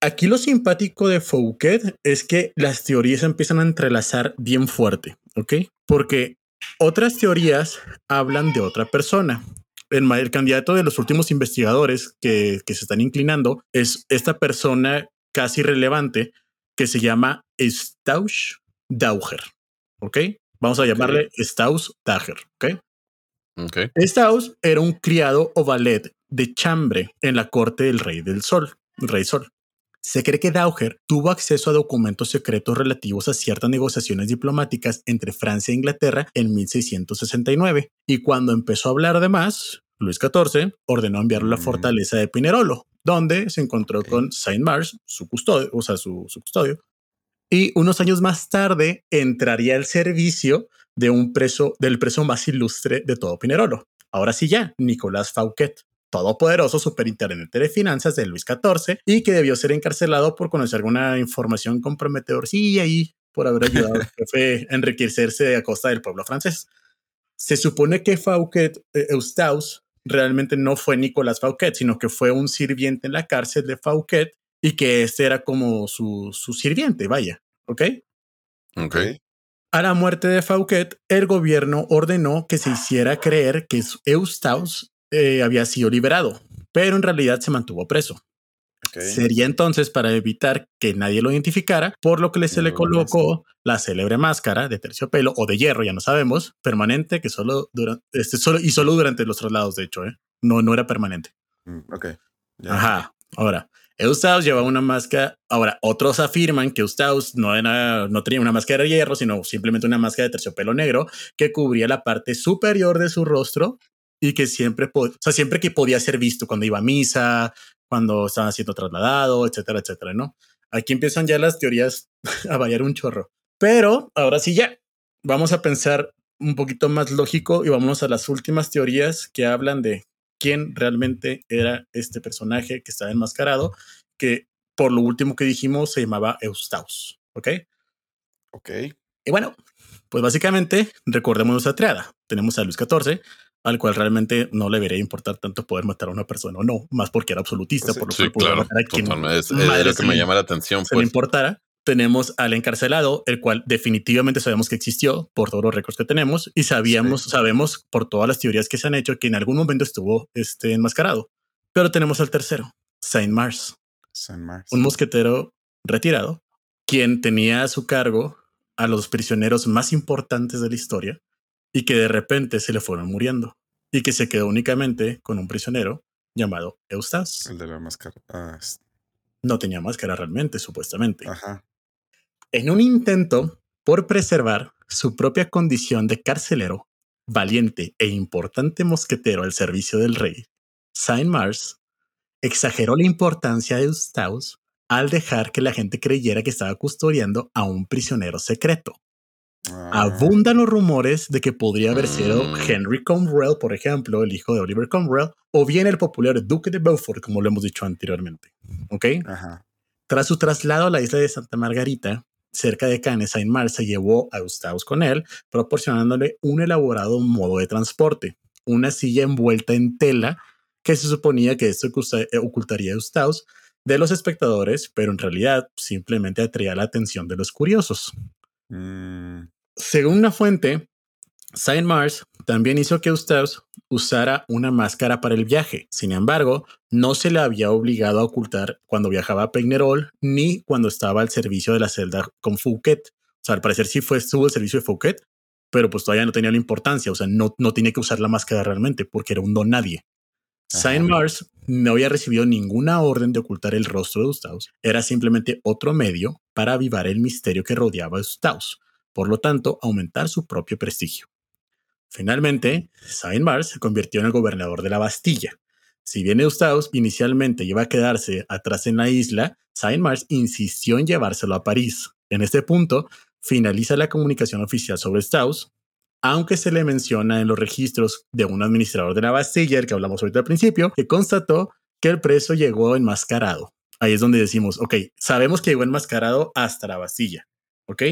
Aquí lo simpático de Fouquet es que las teorías empiezan a entrelazar bien fuerte, ¿ok? Porque otras teorías hablan de otra persona. El, el candidato de los últimos investigadores que, que se están inclinando es esta persona casi relevante que se llama Stausch Dauger. ¿Ok? Vamos a llamarle Stausch Dauger. ¿Ok? Okay. Stausch era un criado o valet de chambre en la corte del rey del sol, rey sol. Se cree que Dauger tuvo acceso a documentos secretos relativos a ciertas negociaciones diplomáticas entre Francia e Inglaterra en 1669, y cuando empezó a hablar de más, Luis XIV ordenó enviarlo a la fortaleza de Pinerolo, donde se encontró con Saint Mars, su custodio, o sea, su, custodio, y unos años más tarde entraría al servicio de un preso, del preso más ilustre de todo Pinerolo. Ahora sí ya, Nicolás Fauquet, todopoderoso superintendente de finanzas de Luis XIV y que debió ser encarcelado por conocer alguna información comprometedora sí, ahí por haber ayudado al jefe a enriquecerse a costa del pueblo francés. Se supone que Fauquet, eh, Eustace, realmente no fue Nicolás Fauquet, sino que fue un sirviente en la cárcel de Fauquet y que este era como su, su sirviente, vaya, ¿ok? Ok. A la muerte de Fauquet, el gobierno ordenó que se hiciera creer que Eustace eh, había sido liberado, pero en realidad se mantuvo preso. Sería entonces para evitar que nadie lo identificara, por lo que se le colocó la célebre máscara de terciopelo o de hierro, ya no sabemos, permanente, que solo dura, este, solo, y solo durante los traslados, de hecho, ¿eh? no, no era permanente. Mm, ok. Ajá. Ahora, Eustaus lleva una máscara. Ahora, otros afirman que Eustaus no, era, no tenía una máscara de hierro, sino simplemente una máscara de terciopelo negro que cubría la parte superior de su rostro y que siempre, o sea, siempre que podía ser visto cuando iba a misa, cuando estaba siendo trasladado, etcétera, etcétera, ¿no? Aquí empiezan ya las teorías a variar un chorro. Pero ahora sí ya, vamos a pensar un poquito más lógico y vamos a las últimas teorías que hablan de quién realmente era este personaje que estaba enmascarado, que por lo último que dijimos se llamaba Eustaus, ¿ok? Ok. Y bueno, pues básicamente recordemos nuestra triada. Tenemos a Luis XIV, al cual realmente no le debería importar tanto poder matar a una persona o no, más porque era absolutista, por lo sí, claro, matar a quien es, lo que me llama la atención. Se le pues. importara. Tenemos al encarcelado, el cual definitivamente sabemos que existió por todos los récords que tenemos y sabíamos, sabemos por todas las teorías que se han hecho que en algún momento estuvo este, enmascarado. Pero tenemos al tercero, Saint Mars, Saint Mars, un mosquetero retirado, quien tenía a su cargo a los prisioneros más importantes de la historia y que de repente se le fueron muriendo y que se quedó únicamente con un prisionero llamado Eustace. El de la máscara. Ah, no tenía máscara realmente, supuestamente. Ajá. En un intento por preservar su propia condición de carcelero, valiente e importante mosquetero al servicio del rey, Saint Mars exageró la importancia de Eustace al dejar que la gente creyera que estaba custodiando a un prisionero secreto. Ah. Abundan los rumores de que podría haber sido mm. Henry Cromwell, por ejemplo, el hijo de Oliver Cromwell, o bien el popular Duque de Beaufort, como lo hemos dicho anteriormente. ¿Ok? Tras su traslado a la isla de Santa Margarita, cerca de Cannes, Saint-Mars se llevó a Eustace con él, proporcionándole un elaborado modo de transporte, una silla envuelta en tela que se suponía que esto ocultaría a Eustace de los espectadores, pero en realidad simplemente atraía la atención de los curiosos. Mm. Según una fuente, Saint Mars también hizo que Eustace usara una máscara para el viaje. Sin embargo, no se le había obligado a ocultar cuando viajaba a Pegnerol ni cuando estaba al servicio de la celda con Fouquet. O sea, al parecer sí fue, estuvo el servicio de Fouquet, pero pues todavía no tenía la importancia, o sea, no, no tenía que usar la máscara realmente porque era un don nadie. Saint Mars no había recibido ninguna orden de ocultar el rostro de Eustaus, era simplemente otro medio para avivar el misterio que rodeaba a Eustaus, por lo tanto, aumentar su propio prestigio. Finalmente, Saint Mars se convirtió en el gobernador de la Bastilla. Si bien Eustaus inicialmente iba a quedarse atrás en la isla, Saint Mars insistió en llevárselo a París. En este punto, finaliza la comunicación oficial sobre Eustaus, aunque se le menciona en los registros de un administrador de la Bastilla, el que hablamos ahorita al principio, que constató que el preso llegó enmascarado. Ahí es donde decimos, ok, sabemos que llegó enmascarado hasta la Bastilla, ¿ok?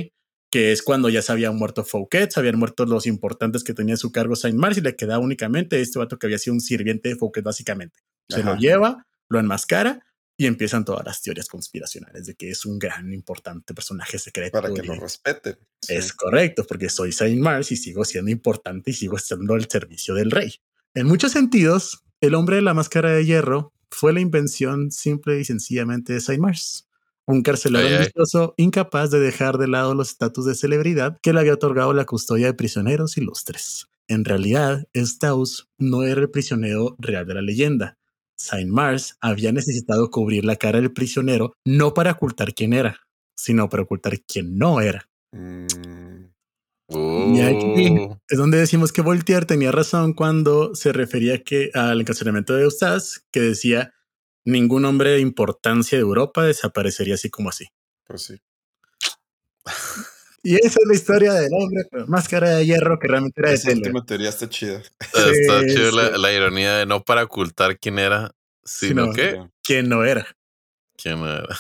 Que es cuando ya se habían muerto Fouquet, se habían muerto los importantes que tenía su cargo Saint Mars y le quedaba únicamente este vato que había sido un sirviente de Fouquet básicamente. Se lo lleva, lo enmascara y empiezan todas las teorías conspiracionales de que es un gran, importante personaje secreto. Para que lo respeten. Es correcto, porque soy Saint Mars y sigo siendo importante y sigo estando al servicio del rey. En muchos sentidos, el hombre de la máscara de hierro fue la invención simple y sencillamente de Saint Mars. Un carcelero ambicioso incapaz de dejar de lado los estatus de celebridad que le había otorgado la custodia de prisioneros ilustres. En realidad, Staus no era el prisionero real de la leyenda, Saint Mars había necesitado cubrir la cara del prisionero no para ocultar quién era, sino para ocultar quién no era. Mm. Y aquí oh. es donde decimos que Voltaire tenía razón cuando se refería que, al encarcelamiento de Eustace, que decía ningún hombre de importancia de Europa desaparecería así como así. Pues sí. Y esa es la historia del hombre con máscara de hierro que realmente era de Esa última teoría está chida. Está chida la, ironía de no para ocultar quién era, sino, que... ¿Quién no era? ¿Quién no era?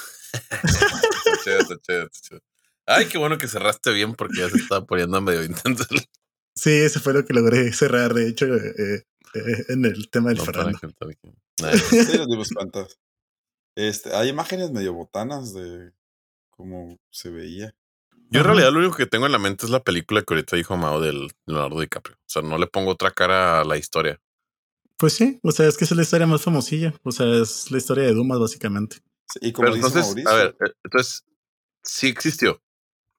Ay, qué bueno que cerraste bien porque ya se estaba poniendo medio intenso. Sí, eso fue lo que logré cerrar, de hecho, eh, eh, en el tema del no Fernando. Sí, nos dimos cuenta. Este, hay imágenes medio botanas de cómo se veía. Yo en realidad lo único que tengo en la mente es la película que ahorita dijo Mao del Leonardo DiCaprio. O sea, no le pongo otra cara a la historia. Pues sí, o sea, es que es la historia más famosilla. O sea, es la historia de Dumas, básicamente. y como entonces, a ver, eh, entonces, sí existió.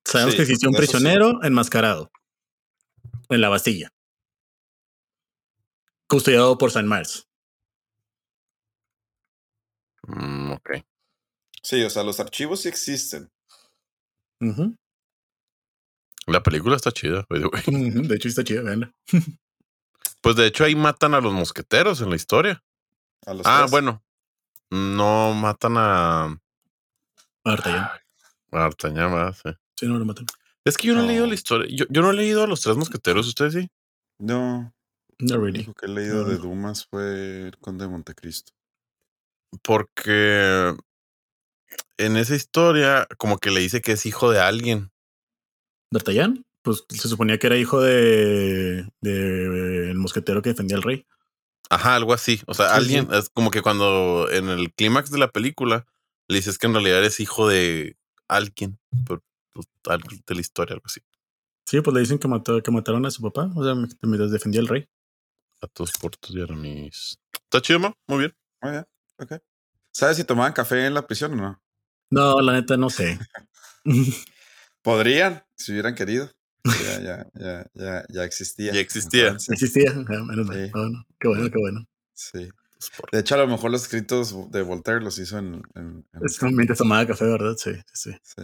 Sabemos que existió un prisionero enmascarado en la Bastilla, custodiado por San Mars. Mm, ok. Sí, o sea, los archivos sí existen. La película está chida, De hecho, está chida, Pues de hecho ahí matan a los mosqueteros en la historia. ah, bueno. No matan a. A Artañán. A Artañán, sí. Sí, no lo matan. Es que yo no, he leído la historia. Yo, yo, no he leído a los tres mosqueteros, ¿ustedes sí? No. No really. Lo que he leído de Dumas fue el Conde de Montecristo. Porque en esa historia, como que le dice que es hijo de alguien. ¿D'Artagnan? Pues se suponía que era hijo de, de, el mosquetero que defendía al rey. Ajá, algo así. O sea, alguien, es como que cuando en el clímax de la película le dices que en realidad es hijo de alguien, por, pues, de la historia, algo así. Sí, pues le dicen que, mató, que mataron a su papá, o sea, mientras defendía al rey. A todos portos y aramis. Está chido, ¿no? Muy bien. Muy bien, ok. ¿Sabes si tomaban café en la prisión o no? No, la neta no sé. Podrían, si hubieran querido. Ya, ya, ya, ya, ya existía. Ya existía. Existía. Menos sí. bueno, qué bueno, qué bueno. Sí. De hecho, a lo mejor los escritos de Voltaire los hizo en. en, en... Es mientras tomaba café, ¿verdad? Sí, sí. sí.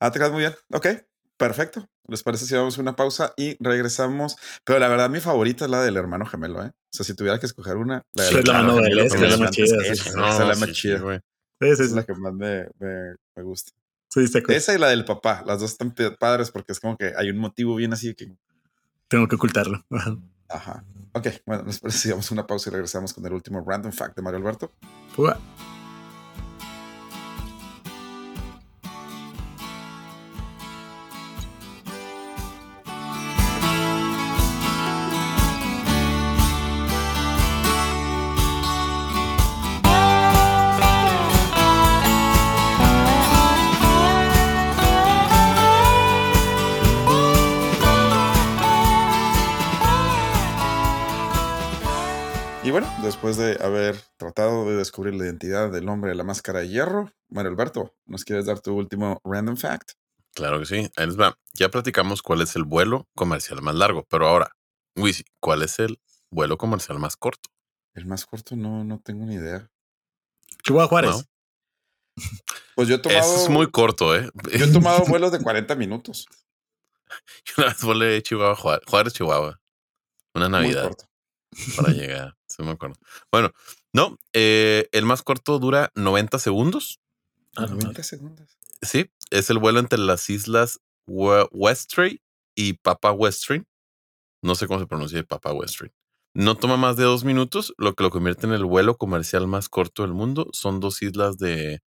Ah, te quedas muy bien. Ok, perfecto. ¿Les parece si vamos a una pausa y regresamos? Pero la verdad, mi favorita es la del hermano gemelo, ¿eh? O sea, si tuviera que escoger una. La del la novela, es la más chida. Esa es la más chida, es la que más me, me, me gusta. Esa y la del papá, las dos están padres porque es como que hay un motivo bien así que... Tengo que ocultarlo. Ajá. Ok, bueno, nos parece una pausa y regresamos con el último random fact de Mario Alberto. Bueno, después de haber tratado de descubrir la identidad del hombre de la máscara de hierro, bueno, Alberto, ¿nos quieres dar tu último random fact? Claro que sí. Ya platicamos cuál es el vuelo comercial más largo, pero ahora, Wisi, ¿cuál es el vuelo comercial más corto? El más corto no, no tengo ni idea. Chihuahua Juárez. Pues yo he tomado. es muy corto, ¿eh? Yo he tomado vuelos de 40 minutos. Yo una vez volé Chihuahua, Juárez, Chihuahua. Una Navidad. Para llegar. Sí, me acuerdo. Bueno, no, eh, el más corto dura 90 segundos. Ah, 90 segundos. Sí, es el vuelo entre las islas Westray y Papa Westray. No sé cómo se pronuncia Papa Westray. No toma más de dos minutos, lo que lo convierte en el vuelo comercial más corto del mundo. Son dos islas de,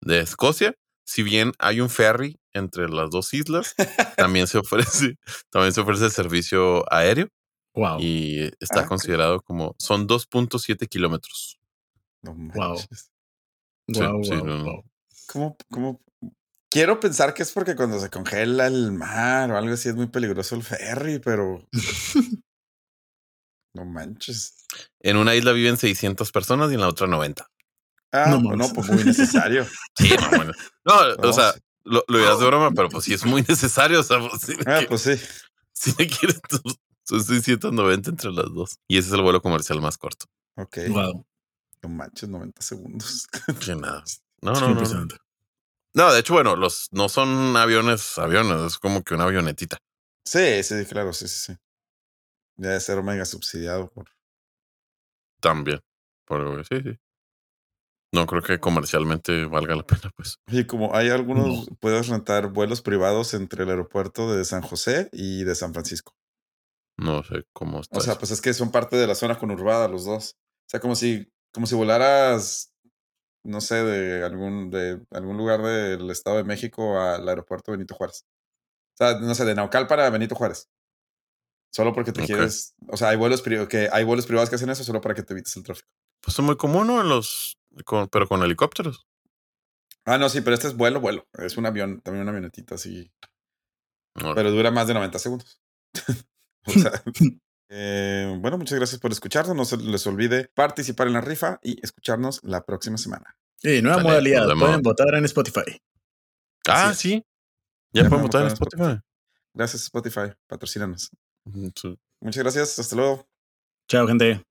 de Escocia. Si bien hay un ferry entre las dos islas, también se ofrece, también se ofrece el servicio aéreo. Wow. Y está ah, considerado como, son 2.7 kilómetros. No wow. ¿Cómo, ¿Cómo, Quiero pensar que es porque cuando se congela el mar o algo así es muy peligroso el ferry, pero no manches. En una isla viven 600 personas y en la otra 90. Ah, no, no pues muy necesario. sí, no, bueno. no, o sea, lo, lo dirás de broma, pero pues sí es muy necesario. O sea, pues, sí, ah, pues sí. Si me quieres, son 690 entre las dos. Y ese es el vuelo comercial más corto. Ok. Wow. No manches, 90 segundos. Que nada. No, no, no, no. de hecho, bueno, los no son aviones, aviones, es como que una avionetita. Sí, sí, claro, sí, sí, sí. Ya de ser mega subsidiado por. También. Por, sí, sí. No creo que comercialmente valga la pena, pues. Y como hay algunos, puedes rentar vuelos privados entre el aeropuerto de San José y de San Francisco. No sé cómo está. O sea, pues es que son parte de la zona conurbada los dos. O sea, como si, como si volaras, no sé, de algún, de algún lugar del Estado de México al aeropuerto Benito Juárez. O sea, no sé, de Naucal para Benito Juárez. Solo porque te quieres. O sea, hay vuelos, que hay vuelos privados que hacen eso solo para que te evites el tráfico. Pues es muy común, ¿no? En los. pero con helicópteros. Ah, no, sí, pero este es vuelo, vuelo. Es un avión, también una avionetita así. Pero dura más de 90 segundos. o sea. Eh, bueno, muchas gracias por escucharnos. No se les olvide participar en la rifa y escucharnos la próxima semana. Sí, nueva modalidad. Pueden votar en Spotify. Ah, sí. Ya, pueden votar en Spotify. Gracias, Spotify. Patrocínanos. Muchas gracias. Hasta luego. Chao, gente.